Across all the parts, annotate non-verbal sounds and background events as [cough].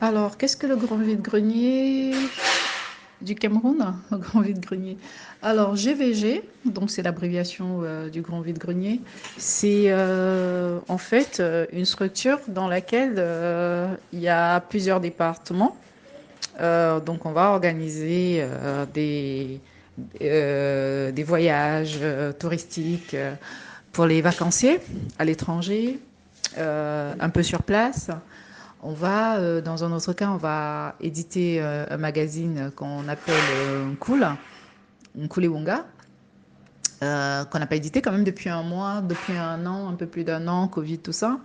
Alors, qu'est-ce que le grand vide-grenier du Cameroun? Le grand vide-grenier? Alors, GVG, donc c'est l'abréviation euh, du grand vide-grenier, c'est euh, en fait euh, une structure dans laquelle il y a plusieurs départements. Donc, on va organiser des, des voyages touristiques pour les vacanciers à l'étranger, un peu sur place. On va, euh, dans un autre cas, on va éditer euh, un magazine qu'on appelle euh, Cool, Nkuliwunga, euh, qu'on n'a pas édité quand même depuis un mois, depuis un an, un peu plus d'un an, Covid, tout ça.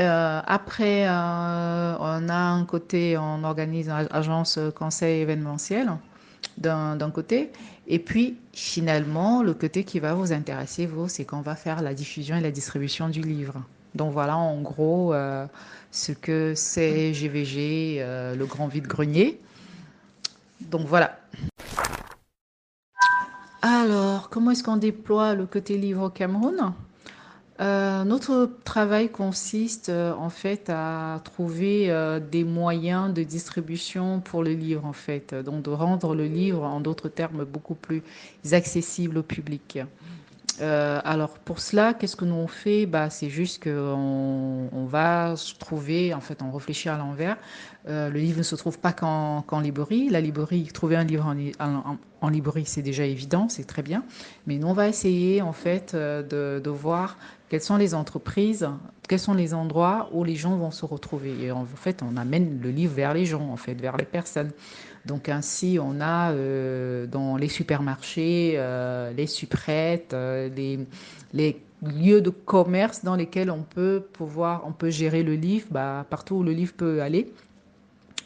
Euh, après, on a un côté, on organise une agence conseil événementiel d'un côté. Et puis, finalement, le côté qui va vous intéresser, vous, c'est qu'on va faire la diffusion et la distribution du livre. Donc voilà, en gros, euh, ce que c'est GVG, euh, le grand vide-grenier. Donc voilà. Alors, comment est-ce qu'on déploie le côté livre au Cameroun? Euh, notre travail consiste en fait à trouver des moyens de distribution pour le livre en fait, donc de rendre le livre en d'autres termes beaucoup plus accessible au public. Euh, alors pour cela, qu'est-ce que nous on fait? Bah, c'est juste qu'on on va se trouver, en fait, on réfléchit à l'envers. Euh, le livre ne se trouve pas qu'en librairie. La librairie, trouver un livre en, librairie, c'est déjà évident, c'est très bien. Mais nous, on va essayer en fait euh, de voir quelles sont les entreprises, quels sont les endroits où les gens vont se retrouver. Et en fait, on amène le livre vers les gens, en fait, vers les personnes. Donc ainsi, on a euh, dans les supermarchés, euh, les supprettes, euh, les, les lieux de commerce dans lesquels on peut pouvoir, on peut gérer le livre, bah, partout où le livre peut aller.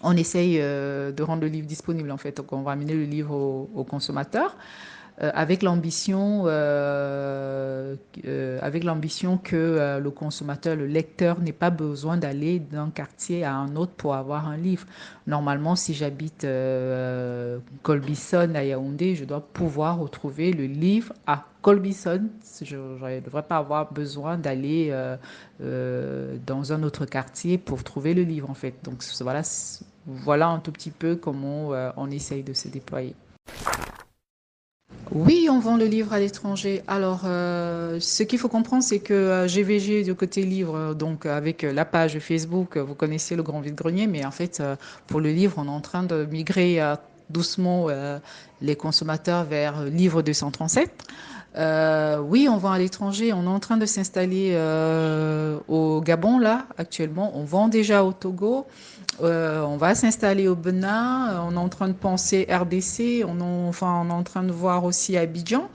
On essaye euh, de rendre le livre disponible en fait, donc on va amener le livre au, au consommateur avec l'ambition euh, euh, avec l'ambition que euh, le consommateur, le lecteur n'ait pas besoin d'aller d'un quartier à un autre pour avoir un livre. Normalement, si j'habite euh, Colbison à Yaoundé, je dois pouvoir retrouver le livre à Colbison. Je ne devrais pas avoir besoin d'aller euh, euh, dans un autre quartier pour trouver le livre en fait. Donc voilà, voilà un tout petit peu comment euh, on essaye de se déployer. Oui, on vend le livre à l'étranger. Alors, euh, ce qu'il faut comprendre, c'est que euh, GVG du côté livre, donc avec la page Facebook, vous connaissez le grand vide-grenier, mais en fait, euh, pour le livre, on est en train de migrer euh, doucement euh, les consommateurs vers Livre 237. Euh, oui, on vend à l'étranger. On est en train de s'installer euh, au Gabon, là, actuellement. On vend déjà au Togo. Euh, on va s'installer au Benin. On est en train de penser RDC. On, en, enfin, on est en train de voir aussi Abidjan.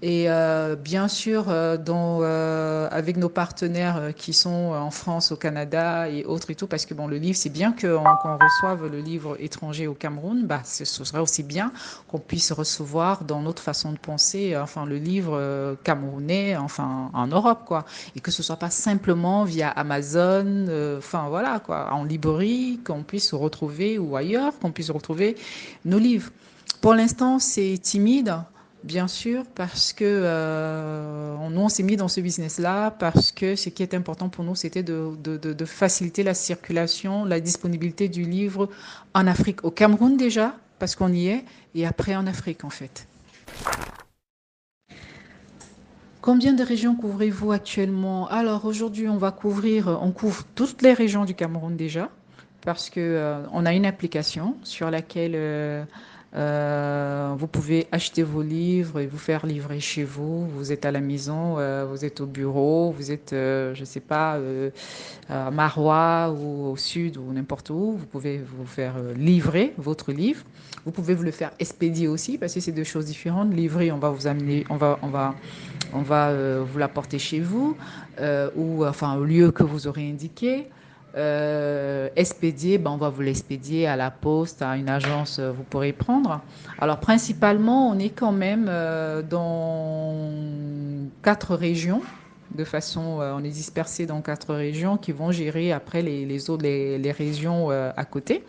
Et euh, bien sûr, euh, euh, avec nos partenaires qui sont en France, au Canada et autres et tout, parce que bon, le livre, c'est bien qu'on qu reçoive le livre étranger au Cameroun, bah, ce serait aussi bien qu'on puisse recevoir dans notre façon de penser, enfin, le livre camerounais, enfin, en Europe, quoi. Et que ce soit pas simplement via Amazon, enfin, voilà, quoi, en librairie, qu'on puisse retrouver ou ailleurs, qu'on puisse retrouver nos livres. Pour l'instant, c'est timide. Bien sûr, parce que euh, nous, on s'est mis dans ce business-là, parce que ce qui est important pour nous, c'était de, faciliter la circulation, la disponibilité du livre en Afrique, au Cameroun déjà, parce qu'on y est, et après en Afrique, en fait. Combien de régions couvrez-vous actuellement? Alors aujourd'hui, on va couvrir, on couvre toutes les régions du Cameroun déjà, parce que euh, a une application sur laquelle euh, euh, vous pouvez acheter vos livres et vous faire livrer chez vous. Vous êtes à la maison, euh, vous êtes au bureau, vous êtes, euh, je ne sais pas, à Marois ou au sud ou n'importe où. Vous pouvez vous faire livrer votre livre. Vous pouvez vous le faire expédier aussi parce que c'est deux choses différentes. Livrer, on va vous amener, on va, on va, on va vous l'apporter chez vous ou enfin au lieu que vous aurez indiqué. Euh, expédier, ben on va vous l'expédier à la poste, à une agence, euh, vous pourrez prendre. Alors principalement, on est quand même euh, dans quatre régions. De façon, on est dispersé dans quatre régions qui vont gérer après les, autres les, les régions à côté.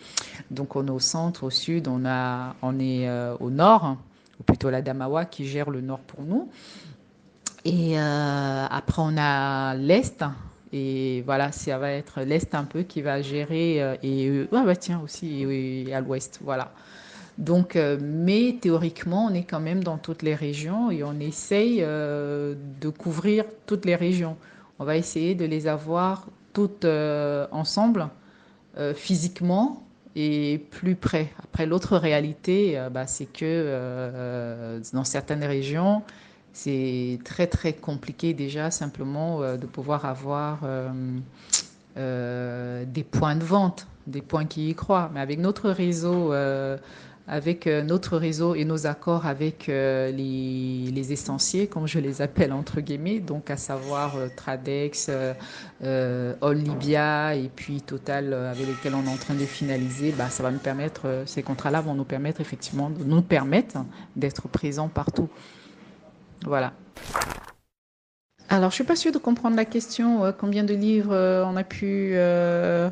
Donc on est au centre, au sud, on a, on est au nord, ou plutôt la Damawa qui gère le nord pour nous. Et après on a l'est Et voilà, ça va être l'Est un peu qui va gérer, euh, et ah bah tiens aussi, à l'Ouest, voilà. Donc, euh, mais théoriquement, on est quand même dans toutes les régions et on essaye euh, de couvrir toutes les régions. On va essayer de les avoir toutes ensemble, physiquement et plus près. Après, l'autre réalité, bah, c'est que dans certaines régions, c'est très très compliqué déjà simplement euh, de pouvoir avoir euh, euh, des points de vente, des points qui y croient. Mais avec notre réseau, avec notre réseau et nos accords avec les, les, comme je les appelle entre guillemets, donc à savoir Tradex, All Libya et puis Total avec lesquels on est en train de finaliser, bah, ça va nous permettre, ces contrats-là vont nous permettre effectivement nous permettre d'être présents partout. Voilà. Alors, je suis pas sûre de comprendre la question. Euh, combien de livres euh, on a pu euh,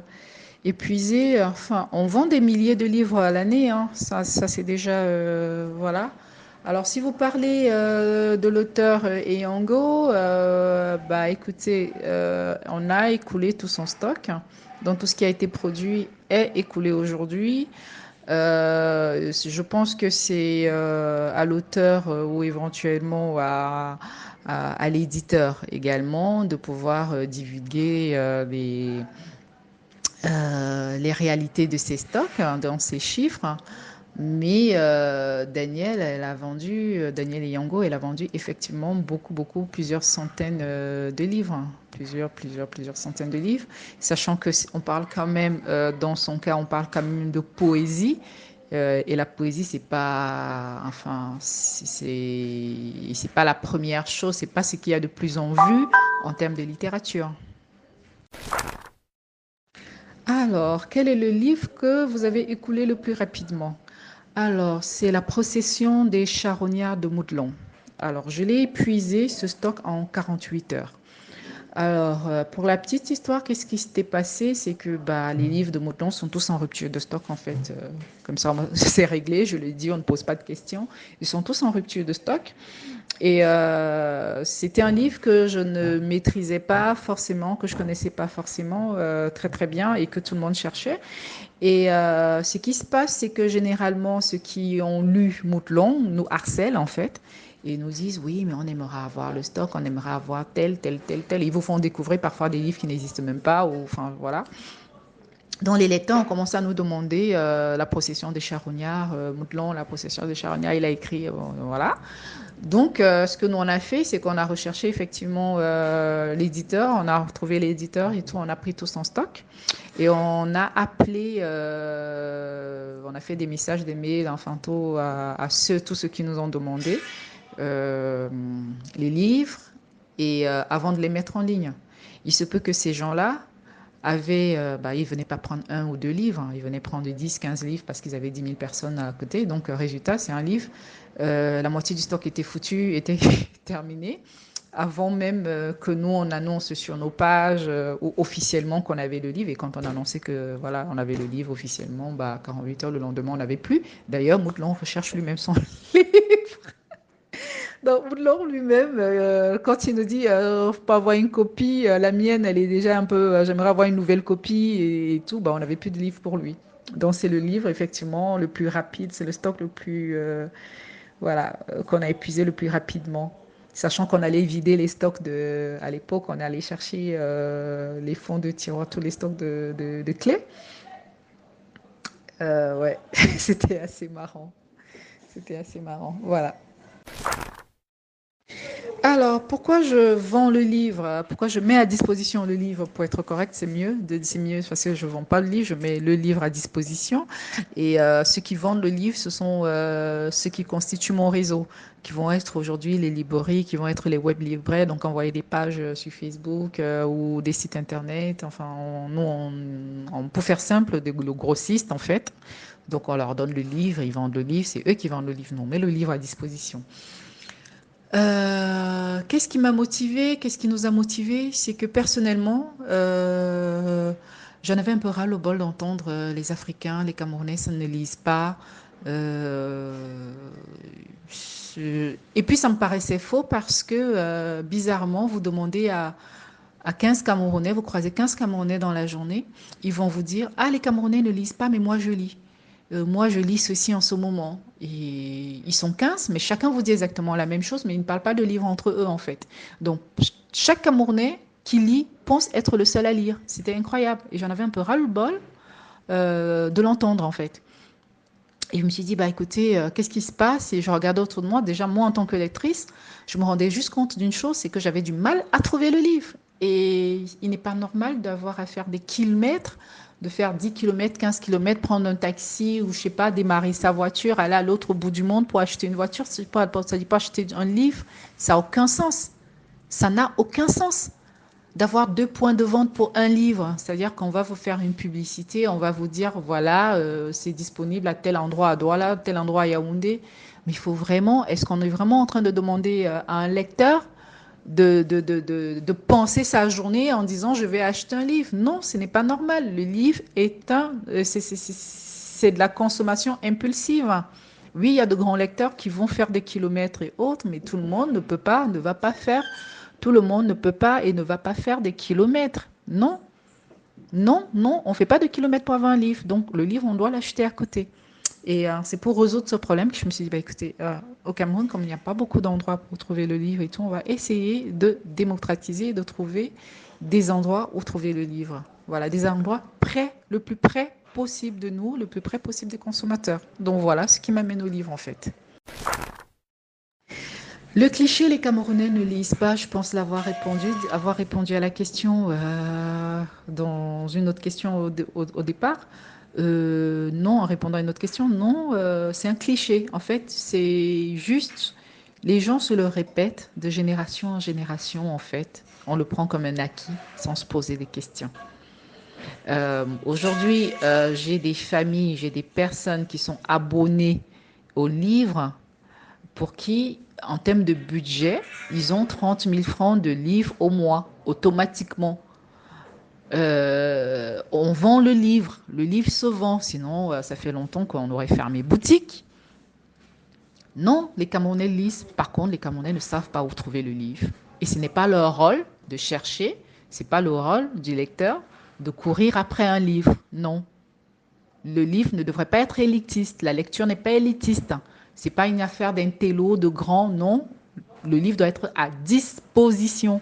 épuiser Enfin, on vend des milliers de livres à l'année. Hein. Ça, ça c'est déjà voilà. Alors, si vous parlez de l'auteur Eyango, bah écoutez, on a écoulé tout son stock. Donc, tout ce qui a été produit est écoulé aujourd'hui. Euh, je pense que c'est euh, à l'auteur euh, ou éventuellement à, l'éditeur également de pouvoir divulguer les, les réalités de ces stocks hein, dans ces chiffres. Mais Daniel, elle a vendu, Daniel Yango, elle a vendu effectivement beaucoup, beaucoup, plusieurs centaines de livres, hein. plusieurs, plusieurs, plusieurs centaines de livres, sachant que on parle quand même, dans son cas, on parle quand même de poésie. Euh, et la poésie, c'est pas, enfin, c'est pas la première chose, c'est pas ce qu'il y a de plus en vue en termes de littérature. Alors, quel est le livre que vous avez écoulé le plus rapidement? Alors, c'est La procession des charognards de Moudlon. Alors, je l'ai épuisé, ce stock, en 48 heures. Alors, euh, pour la petite histoire, qu'est-ce qui s'était passé? C'est que bah, les livres de Mouton sont tous en rupture de stock, en fait. Euh, comme ça, [laughs] c'est réglé, je l'ai dit, on ne pose pas de questions. Ils sont tous en rupture de stock. Et euh, c'était un livre que je ne maîtrisais pas forcément, que je connaissais pas forcément très très bien et que tout le monde cherchait. Et ce qui se passe, c'est que généralement, ceux qui ont lu Moutlon nous harcèlent, en fait et nous disent oui, mais on aimerait avoir le stock, on aimerait avoir tel, tel, tel, tel. Ils vous font découvrir parfois des livres qui n'existent même pas, ou enfin voilà. Dans les lecteurs, on commence à nous demander euh, la procession des charognards, euh, Moutlon, la procession des charognards, il a écrit, euh, voilà. Donc, ce que nous on a fait, c'est qu'on a recherché effectivement l'éditeur, on a retrouvé l'éditeur et tout, on a pris tout son stock et on a appelé, on a fait des messages, des mails, enfin tout à, à ceux, tous ceux qui nous ont demandé. Euh, les livres et euh, avant de les mettre en ligne. Il se peut que ces gens-là avaient, euh, bah, ils venaient pas prendre un ou deux livres, hein. ils venaient prendre 10, 15 livres parce qu'ils avaient 10 000 personnes à côté. Donc, résultat, c'est un livre. la moitié du stock était foutu, [laughs] était terminé avant même que nous on annonce sur nos pages officiellement qu'on avait le livre et quand on annonçait que voilà on avait le livre officiellement bah 48 heures le lendemain on n'avait plus d'ailleurs Moutlon recherche lui-même son [laughs] livre donc, Woodlaw lui-même, euh, quand il nous dit euh, faut pas avoir une copie, euh, la mienne, elle est déjà un peu, euh, j'aimerais avoir une nouvelle copie et, tout, bah, on n'avait plus de livre pour lui. Donc, c'est le livre, effectivement, le plus rapide, c'est le stock le plus, voilà, qu'on a épuisé le plus rapidement. Sachant qu'on allait vider les stocks de, à l'époque, on allait chercher les fonds de tiroir, tous les stocks de clés. ouais, [laughs] c'était assez marrant. C'était assez marrant. Voilà. Alors, pourquoi je vends le livre? Pourquoi je mets à disposition le livre? Pour être correct, c'est mieux. C'est mieux parce que je ne vends pas le livre, je mets le livre à disposition. Et euh, ceux qui vendent le livre, ce sont euh, ceux qui constituent mon réseau, qui vont être aujourd'hui les librairies, qui vont être les web libraires, donc envoyer des pages sur Facebook euh, ou des sites internet. Enfin, nous, on, peut faire simple, des, le grossiste en fait. Donc, on leur donne le livre, ils vendent le livre, c'est eux qui vendent le livre. Non, on met le livre à disposition. Euh, qu'est-ce qui m'a motivé Qu'est-ce qui nous a motivé C'est que personnellement, euh, j'en avais un peu ras le bol d'entendre euh, les Africains, les Camerounais, ça ne lisent pas. et puis ça me paraissait faux parce que bizarrement, vous demandez à, à 15 Camerounais, vous croisez 15 Camerounais dans la journée, ils vont vous dire Ah, les Camerounais ne lisent pas, mais moi je lis. Euh, moi, je lis ceci en ce moment. Et ils sont 15, mais chacun vous dit exactement la même chose, mais ils ne parlent pas de livres entre eux, en fait. Donc, chaque Camerounais qui lit pense être le seul à lire. C'était incroyable. Et j'en avais un peu ras-le-bol euh, de l'entendre, en fait. Et je me suis dit, bah écoutez, euh, qu'est-ce qui se passe? Et je regardais autour de moi. Déjà, moi, en tant que lectrice, je me rendais juste compte d'une chose, c'est que j'avais du mal à trouver le livre. Et il n'est pas normal d'avoir à faire des kilomètres, de faire 10 km, 15 km, prendre un taxi ou je sais pas, démarrer sa voiture, aller à l'autre bout du monde pour acheter une voiture. Ça ne dit pas acheter un livre, ça n'a aucun sens. Ça n'a aucun sens d'avoir deux points de vente pour un livre. C'est-à-dire qu'on va vous faire une publicité, on va vous dire, voilà, euh, c'est disponible à tel endroit à Douala, tel endroit à Yaoundé. Mais il faut vraiment, est-ce qu'on est vraiment en train de demander euh, à un lecteur de, de, de, de, penser sa journée en disant je vais acheter un livre. Non, ce n'est pas normal. Le livre est un, euh, c'est de la consommation impulsive. Oui, il y a de grands lecteurs qui vont faire des kilomètres et autres, mais tout le monde ne peut pas, ne va pas faire, tout le monde ne peut pas et ne va pas faire des kilomètres. Non, non, non, on ne fait pas de kilomètres pour avoir un livre. Donc le livre, on doit l'acheter à côté. Et euh, c'est pour résoudre ce problème que je me suis dit, bah, écoutez, euh, au Cameroun, comme il n'y a pas beaucoup d'endroits pour trouver le livre et tout, on va essayer de démocratiser, de trouver des endroits où trouver le livre. Voilà, des endroits près, le plus près possible de nous, le plus près possible des consommateurs. Donc voilà ce qui m'amène au livre en fait. Le cliché, les Camerounais ne lisent pas, je pense l'avoir répondu, avoir répondu à la question euh, dans une autre question au départ. Euh, non, en répondant à une autre question, non, euh, c'est un cliché. En fait, c'est juste, les gens se le répètent de génération en génération, en fait. On le prend comme un acquis sans se poser des questions. Euh, aujourd'hui, j'ai des familles, j'ai des personnes qui sont abonnées aux livres pour qui, en termes de budget, ils ont 30 000 francs de livres au mois, automatiquement. Euh, on vend le livre, le livre se vend, sinon euh, ça fait longtemps qu'on aurait fermé boutique. Non, les Camerounais lisent. Par contre, les Camerounais ne savent pas où trouver le livre. Et ce n'est pas leur rôle de chercher, c'est pas le rôle du lecteur de courir après un livre. Non. Le livre ne devrait pas être élitiste. La lecture n'est pas élitiste. C'est pas une affaire d'un télo de grand. Non. Le livre doit être à disposition.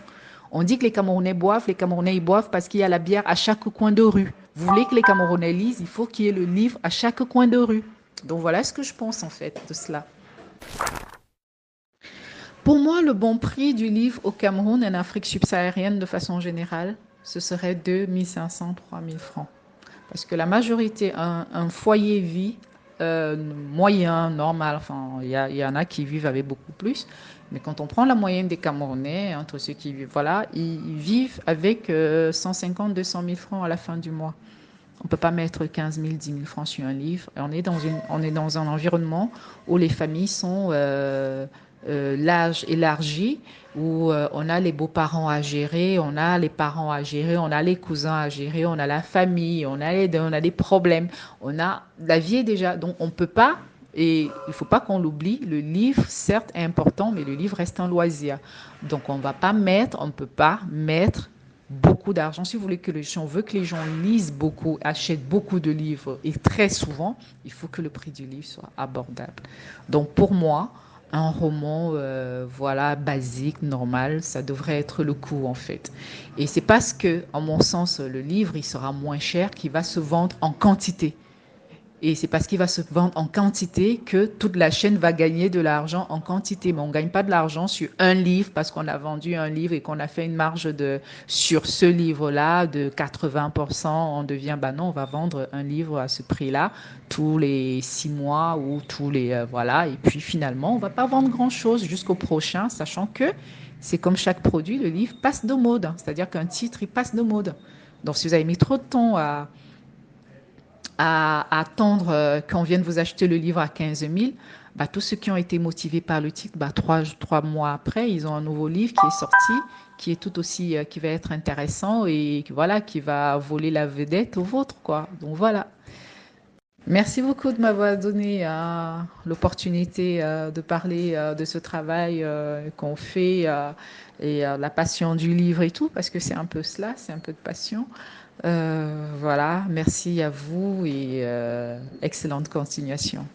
On dit que les Camerounais boivent, les Camerounais ils boivent parce qu'il y a la bière à chaque coin de rue. Vous voulez que les Camerounais lisent, il faut qu'il y ait le livre à chaque coin de rue. Donc voilà ce que je pense en fait de cela. Pour moi, le bon prix du livre au Cameroun et en Afrique subsaharienne de façon générale, ce serait 2500, 3000 francs. Parce que la majorité, un, foyer vit euh, moyen, normal, enfin, il y, en a qui vivent avec beaucoup plus, mais quand on prend la moyenne des Camerounais, entre ceux qui vivent, voilà, ils, vivent avec 150, 200 000 francs à la fin du mois. On ne peut pas mettre 15 000, 10 000 francs sur un livre. on est dans, une, on est dans un environnement où les familles sont euh, euh, l'âge élargi, où euh, on a les beaux-parents à gérer, on a les parents à gérer, on a les cousins à gérer, on a la famille, on a, on a des problèmes. On a, la vie est déjà. Donc on ne peut pas et il ne faut pas qu'on l'oublie, le livre, certes, est important, mais le livre reste un loisir. Donc, on ne va pas mettre, on ne peut pas mettre beaucoup d'argent. Si vous voulez les gens, veut que les gens lisent beaucoup, achètent beaucoup de livres, et très souvent, il faut que le prix du livre soit abordable. Donc, pour moi, un roman, euh, voilà, basique, normal, ça devrait être le coût en fait. Et c'est parce que, en mon sens, le livre, il sera moins cher qu'il va se vendre en quantité. Et c'est parce qu'il va se vendre en quantité que toute la chaîne va gagner de l'argent en quantité. Mais on ne gagne pas de l'argent sur un livre parce qu'on a vendu un livre et qu'on a fait une marge de, sur ce livre-là de 80%. On devient, bah non, on va vendre un livre à ce prix-là tous les six mois ou tous les, euh, voilà. Et puis finalement, on ne va pas vendre grand-chose jusqu'au prochain, sachant que c'est comme chaque produit, le livre passe de mode. C'est-à-dire qu'un titre, il passe de mode. Donc si vous avez mis trop de temps à à, attendre euh, qu'on vienne vous acheter le livre à 15 000, bah, tous ceux qui ont été motivés par le titre, bah, trois, trois mois après, ils ont un nouveau livre qui est sorti, qui est tout aussi, euh, qui va être intéressant et voilà, qui va voler la vedette au vôtre, quoi. Donc voilà. Merci beaucoup de m'avoir donné euh, l'opportunité de parler de ce travail qu'on fait et la passion du livre et tout, parce que c'est un peu cela, c'est un peu de passion. Euh, voilà, merci à vous et euh, excellente continuation.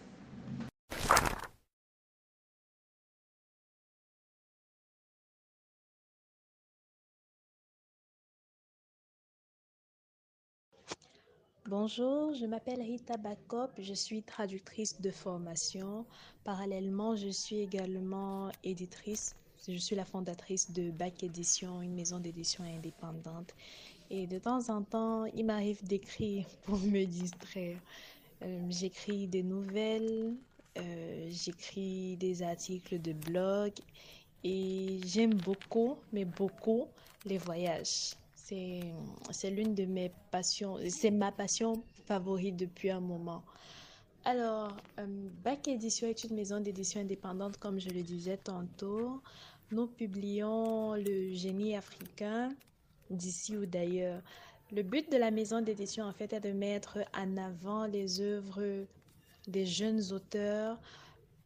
Bonjour, je m'appelle Rita Bakop, je suis traductrice de formation. Parallèlement, je suis également éditrice. Je suis la fondatrice de Bac Édition, une maison d'édition indépendante. Et de temps en temps, il m'arrive d'écrire pour [laughs] me distraire. Euh, j'écris des nouvelles, euh, j'écris des articles de blog et j'aime beaucoup, mais beaucoup, les voyages. C'est, c'est l'une de mes passions, c'est ma passion favorite depuis un moment. Alors, euh, Bac Édition est une maison d'édition indépendante, comme je le disais tantôt. Nous publions le génie africain d'ici ou d'ailleurs. Le but de la maison d'édition, en fait, est de mettre en avant les œuvres des jeunes auteurs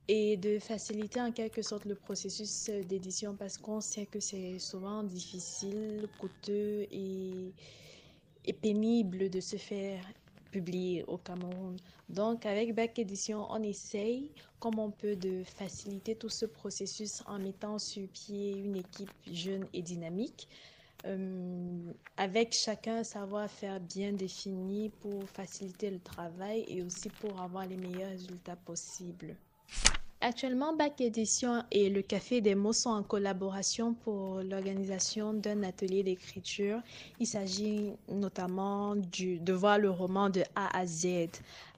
et de faciliter en quelque sorte le processus d'édition parce qu'on sait que c'est souvent difficile, coûteux et, pénible de se faire publier au Cameroun. Donc avec Bac Édition, on essaye comme on peut de faciliter tout ce processus en mettant sur pied une équipe jeune et dynamique euh, avec chacun un savoir-faire bien défini pour faciliter le travail et aussi pour avoir les meilleurs résultats possibles. Actuellement, Bac Édition et le Café des mots sont en collaboration pour l'organisation d'un atelier d'écriture. Il s'agit notamment de voir le roman de A à Z.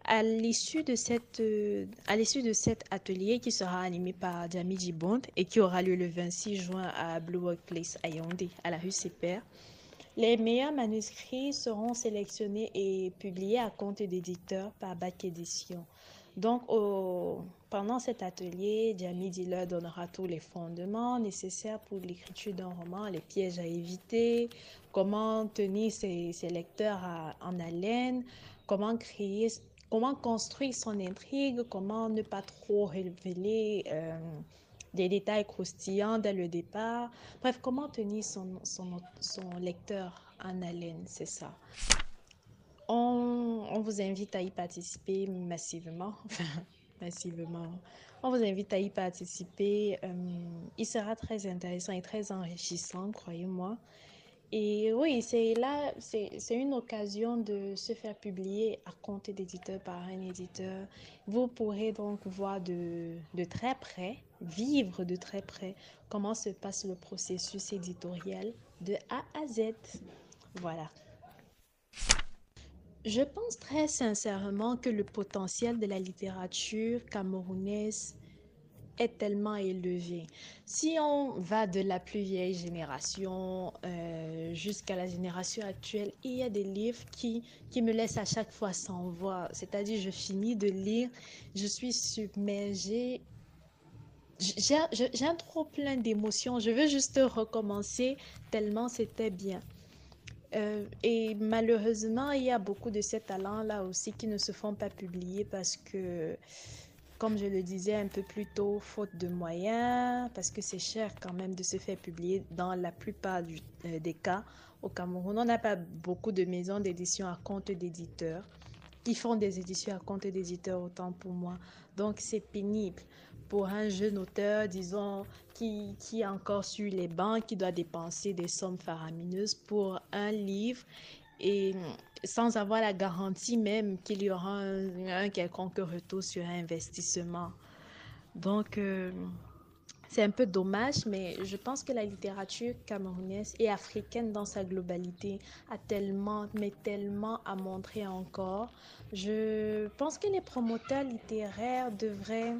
À l'issue de, cette, euh, à l'issue de cet atelier qui sera animé par Jamie Bond et qui aura lieu le 26 juin à Blue Workplace à Yaoundé, à la rue Seper, les meilleurs manuscrits seront sélectionnés et publiés à compte d'éditeur par Bac Édition. Donc, pendant cet atelier, Jamie leur donnera tous les fondements nécessaires pour l'écriture d'un roman, les pièges à éviter, comment tenir ses, lecteurs en haleine, comment créer, comment construire son intrigue, comment ne pas trop révéler euh, des détails croustillants dès le départ. Bref, comment tenir son, son, son lecteur en haleine, c'est ça. On, on, vous invite à y participer massivement. [laughs] massivement. On vous invite à y participer. Euh, il sera très intéressant et très enrichissant, croyez-moi. Et oui, c'est là, c'est une occasion de se faire publier à compte d'éditeur par un éditeur. Vous pourrez donc voir de, de très près, vivre de très près, comment se passe le processus éditorial de A à Z. Voilà. Je pense très sincèrement que le potentiel de la littérature camerounaise est tellement élevé. Si on va de la plus vieille génération euh, jusqu'à la génération actuelle, il y a des livres qui, qui me laissent à chaque fois sans voix. C'est-à-dire, je finis de lire, je suis submergée. J'ai un trop plein d'émotions. Je veux juste recommencer tellement c'était bien. Euh, et malheureusement, il y a beaucoup de ces talents-là aussi qui ne se font pas publier parce que, comme je le disais un peu plus tôt, faute de moyens, parce que c'est cher quand même de se faire publier dans la plupart euh, des cas. Au Cameroun, on n'a pas beaucoup de maisons d'édition à compte d'éditeurs qui font des éditions à compte d'éditeurs, autant pour moi. Donc, c'est pénible pour un jeune auteur, disons, qui, qui est encore sur les bancs, qui doit dépenser des sommes faramineuses pour un livre et sans avoir la garantie même qu'il y aura un, quelconque retour sur investissement. Donc, euh, c'est un peu dommage, mais je pense que la littérature camerounaise et africaine dans sa globalité a tellement, mais tellement à montrer encore. Je pense que les promoteurs littéraires devraient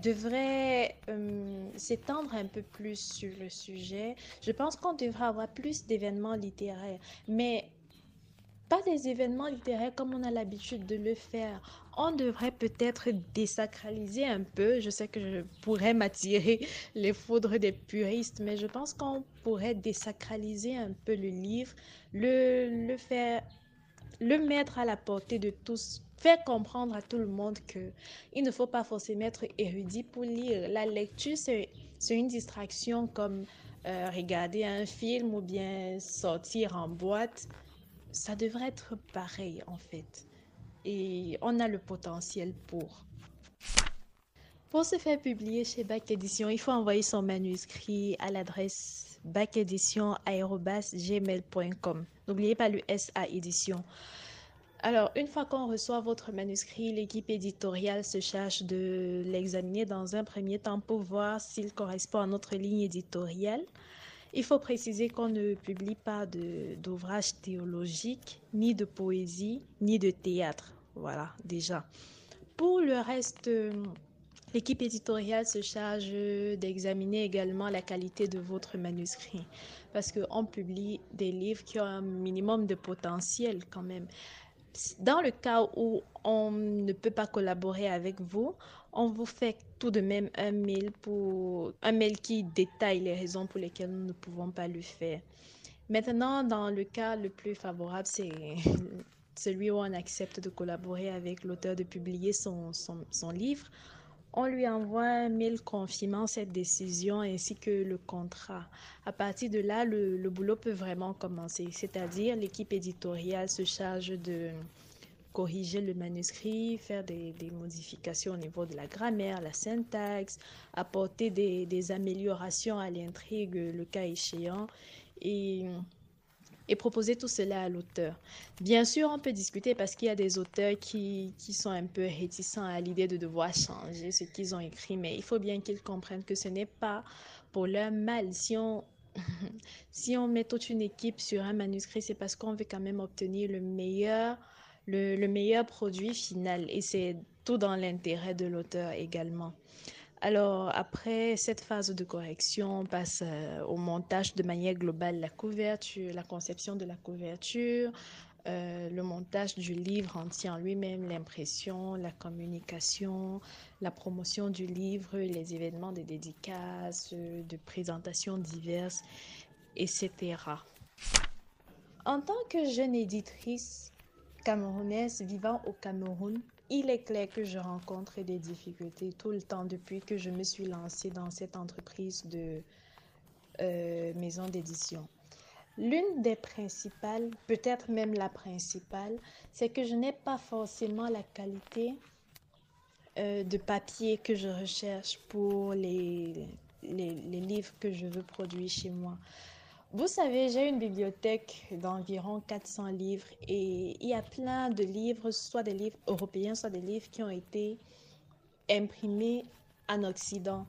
devrait euh, s'étendre un peu plus sur le sujet. Je pense qu'on devrait avoir plus d'événements littéraires, mais pas des événements littéraires comme on a l'habitude de le faire. On devrait peut-être désacraliser un peu. Je sais que je pourrais m'attirer les foudres des puristes, mais je pense qu'on pourrait désacraliser un peu le livre, le, le faire le mettre à la portée de tous, faire comprendre à tout le monde que il ne faut pas forcément être érudit pour lire. La lecture, c'est une distraction comme euh, regarder un film ou bien sortir en boîte. Ça devrait être pareil en fait. Et on a le potentiel pour. Pour se faire publier chez Bac Édition, il faut envoyer son manuscrit à l'adresse bacédition.gmail.com. N'oubliez pas le SA édition. Alors, une fois qu'on reçoit votre manuscrit, l'équipe éditoriale se charge de l'examiner dans un premier temps pour voir s'il correspond à notre ligne éditoriale. Il faut préciser qu'on ne publie pas d'ouvrages théologiques, ni de poésie, ni de théâtre. Voilà, déjà. Pour le reste, L'équipe éditoriale se charge d'examiner également la qualité de votre manuscrit parce qu'on publie des livres qui ont un minimum de potentiel quand même. Dans le cas où on ne peut pas collaborer avec vous, on vous fait tout de même un mail pour un mail qui détaille les raisons pour lesquelles nous ne pouvons pas le faire. Maintenant, dans le cas le plus favorable, c'est [laughs] celui où on accepte de collaborer avec l'auteur de publier son, son, son livre on lui envoie un mail confirmant cette décision ainsi que le contrat. À partir de là, le, boulot peut vraiment commencer, c'est-à-dire l'équipe éditoriale se charge de corriger le manuscrit, faire des, modifications au niveau de la grammaire, la syntaxe, apporter des, améliorations à l'intrigue le cas échéant et proposer tout cela à l'auteur. Bien sûr, on peut discuter parce qu'il y a des auteurs qui, sont un peu réticents à l'idée de devoir changer ce qu'ils ont écrit, mais il faut bien qu'ils comprennent que ce n'est pas pour leur mal. Si on [laughs] met toute une équipe sur un manuscrit, c'est parce qu'on veut quand même obtenir le meilleur, le, le meilleur produit final et c'est tout dans l'intérêt de l'auteur également. Alors, après cette phase de correction, on passe euh, au montage de manière globale, la couverture, la conception de la couverture, euh, le montage du livre entier en lui-même, l'impression, la communication, la promotion du livre, les événements de dédicaces, de présentations diverses, etc. En tant que jeune éditrice camerounaise vivant au Cameroun, il est clair que je rencontre des difficultés tout le temps depuis que je me suis lancée dans cette entreprise de euh, maison d'édition. L'une des principales, peut-être même la principale, c'est que je n'ai pas forcément la qualité euh, de papier que je recherche pour les, les, les livres que je veux produire chez moi. Vous savez, j'ai une bibliothèque d'environ 400 livres et il y a plein de livres, soit des livres européens, soit des livres qui ont été imprimés en Occident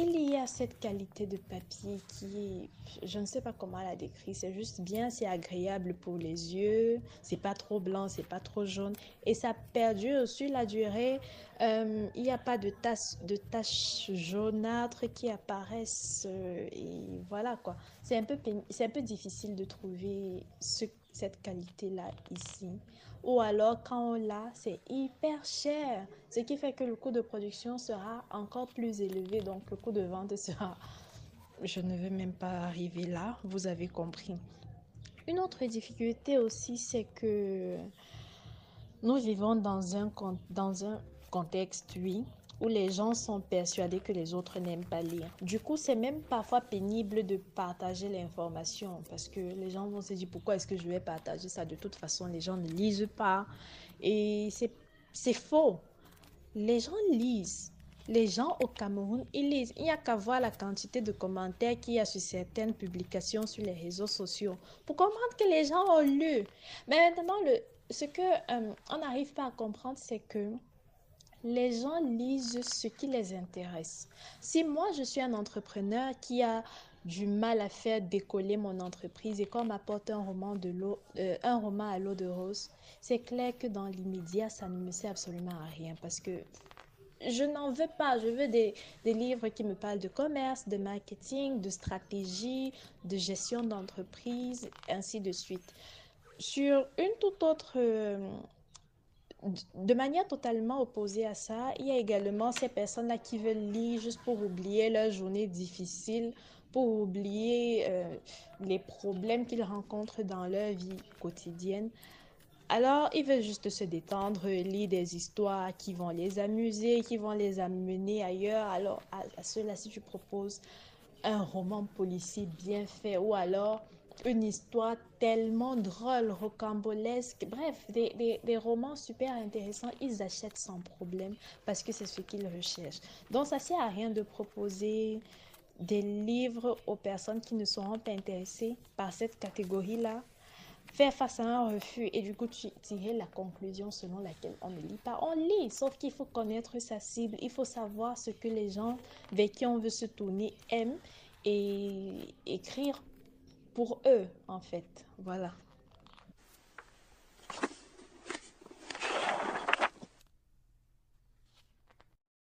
il y a cette qualité de papier qui je ne sais pas comment la décrire, c'est juste bien, c'est agréable pour les yeux, c'est pas trop blanc, c'est pas trop jaune et ça perdure sur la durée. Euh, il n'y a pas de taches, de taches jaunâtres qui apparaissent euh, et voilà quoi. C'est un peu c'est un peu difficile de trouver cette qualité là ici. Ou alors quand on l'a, c'est hyper cher, ce qui fait que le coût de production sera encore plus élevé, donc le coût de vente sera... Je ne veux même pas arriver là, vous avez compris. Une autre difficulté aussi, c'est que nous vivons dans un, dans un contexte, oui, où les gens sont persuadés que les autres n'aiment pas lire. Du coup, c'est même parfois pénible de partager l'information parce que les gens vont se dire pourquoi est-ce que je vais partager ça? De toute façon, les gens ne lisent pas. Et c'est faux. Les gens lisent. Les gens au Cameroun, ils lisent. Il n'y a qu'à voir la quantité de commentaires qu'il y a sur certaines publications sur les réseaux sociaux pour comprendre que les gens ont lu. Mais maintenant, ce que euh, on n'arrive pas à comprendre, c'est que les gens lisent ce qui les intéresse. Si moi, je suis un entrepreneur qui a du mal à faire décoller mon entreprise et qu'on m'apporte un roman, euh, un roman à l'eau de rose, c'est clair que dans l'immédiat, ça ne me sert absolument à rien parce que je n'en veux pas. Je veux des, des, livres qui me parlent de commerce, de marketing, de stratégie, de gestion d'entreprise, ainsi de suite. Sur une toute autre euh, de manière totalement opposée à ça, il y a également ces personnes-là qui veulent lire juste pour oublier leur journée difficile, pour oublier euh, les problèmes qu'ils rencontrent dans leur vie quotidienne. Alors, ils veulent juste se détendre, lire des histoires qui vont les amuser, qui vont les amener ailleurs. Alors, à, à ceux-là, si tu proposes un roman policier bien fait ou alors une histoire tellement drôle, rocambolesque, bref, des, des, romans super intéressants, ils achètent sans problème parce que c'est ce qu'ils recherchent. Donc ça sert à rien de proposer des livres aux personnes qui ne seront pas intéressées par cette catégorie-là. Faire face à un refus et du coup tirer la conclusion selon laquelle on ne lit pas. On lit, sauf qu'il faut connaître sa cible, il faut savoir ce que les gens avec qui on veut se tourner aiment et écrire pour eux, en fait. Voilà.